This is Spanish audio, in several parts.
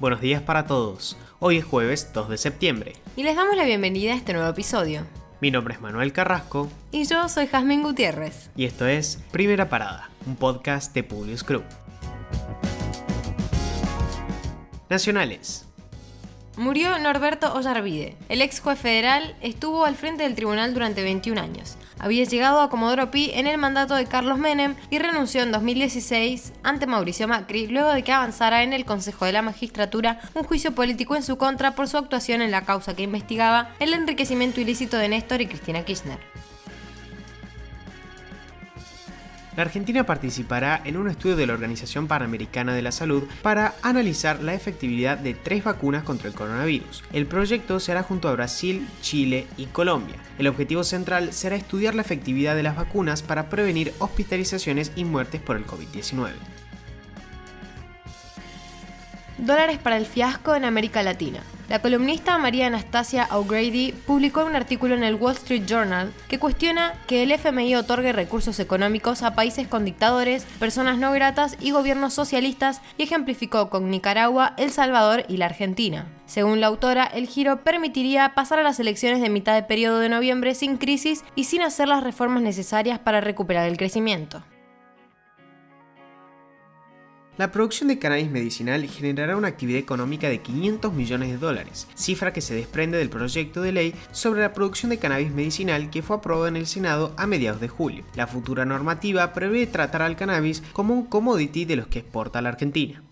Buenos días para todos. Hoy es jueves 2 de septiembre. Y les damos la bienvenida a este nuevo episodio. Mi nombre es Manuel Carrasco. Y yo soy Jazmín Gutiérrez. Y esto es Primera Parada, un podcast de Publius Group. Nacionales. Murió Norberto Ollarvide. El ex juez federal estuvo al frente del tribunal durante 21 años. Había llegado a Comodoro Pi en el mandato de Carlos Menem y renunció en 2016 ante Mauricio Macri luego de que avanzara en el Consejo de la Magistratura un juicio político en su contra por su actuación en la causa que investigaba el enriquecimiento ilícito de Néstor y Cristina Kirchner. La Argentina participará en un estudio de la Organización Panamericana de la Salud para analizar la efectividad de tres vacunas contra el coronavirus. El proyecto se hará junto a Brasil, Chile y Colombia. El objetivo central será estudiar la efectividad de las vacunas para prevenir hospitalizaciones y muertes por el COVID-19 dólares para el fiasco en América Latina. La columnista María Anastasia O'Grady publicó un artículo en el Wall Street Journal que cuestiona que el FMI otorgue recursos económicos a países con dictadores, personas no gratas y gobiernos socialistas y ejemplificó con Nicaragua, El Salvador y la Argentina. Según la autora, el giro permitiría pasar a las elecciones de mitad de periodo de noviembre sin crisis y sin hacer las reformas necesarias para recuperar el crecimiento. La producción de cannabis medicinal generará una actividad económica de 500 millones de dólares, cifra que se desprende del proyecto de ley sobre la producción de cannabis medicinal que fue aprobado en el Senado a mediados de julio. La futura normativa prevé tratar al cannabis como un commodity de los que exporta la Argentina.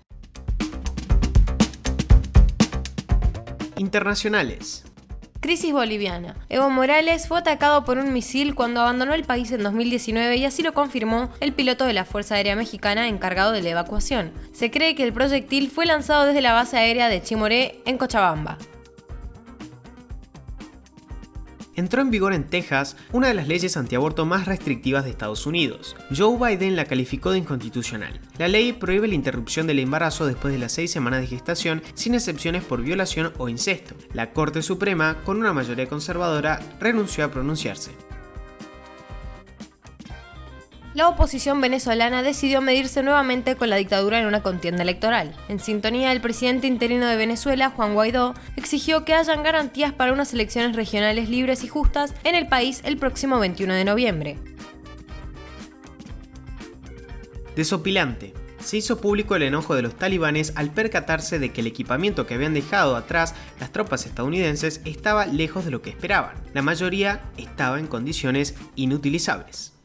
Internacionales. Crisis boliviana. Evo Morales fue atacado por un misil cuando abandonó el país en 2019 y así lo confirmó el piloto de la Fuerza Aérea Mexicana encargado de la evacuación. Se cree que el proyectil fue lanzado desde la base aérea de Chimoré en Cochabamba. Entró en vigor en Texas una de las leyes antiaborto más restrictivas de Estados Unidos. Joe Biden la calificó de inconstitucional. La ley prohíbe la interrupción del embarazo después de las seis semanas de gestación, sin excepciones por violación o incesto. La Corte Suprema, con una mayoría conservadora, renunció a pronunciarse la oposición venezolana decidió medirse nuevamente con la dictadura en una contienda electoral. En sintonía, el presidente interino de Venezuela, Juan Guaidó, exigió que hayan garantías para unas elecciones regionales libres y justas en el país el próximo 21 de noviembre. Desopilante. Se hizo público el enojo de los talibanes al percatarse de que el equipamiento que habían dejado atrás las tropas estadounidenses estaba lejos de lo que esperaban. La mayoría estaba en condiciones inutilizables.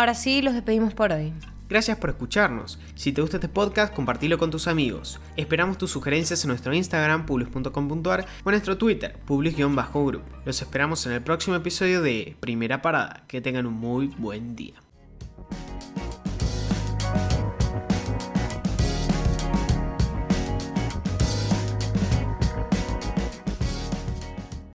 Ahora sí, los despedimos por hoy. Gracias por escucharnos. Si te gusta este podcast, compartilo con tus amigos. Esperamos tus sugerencias en nuestro Instagram, publius.com.ar o en nuestro Twitter, publius-group. Los esperamos en el próximo episodio de Primera Parada. Que tengan un muy buen día.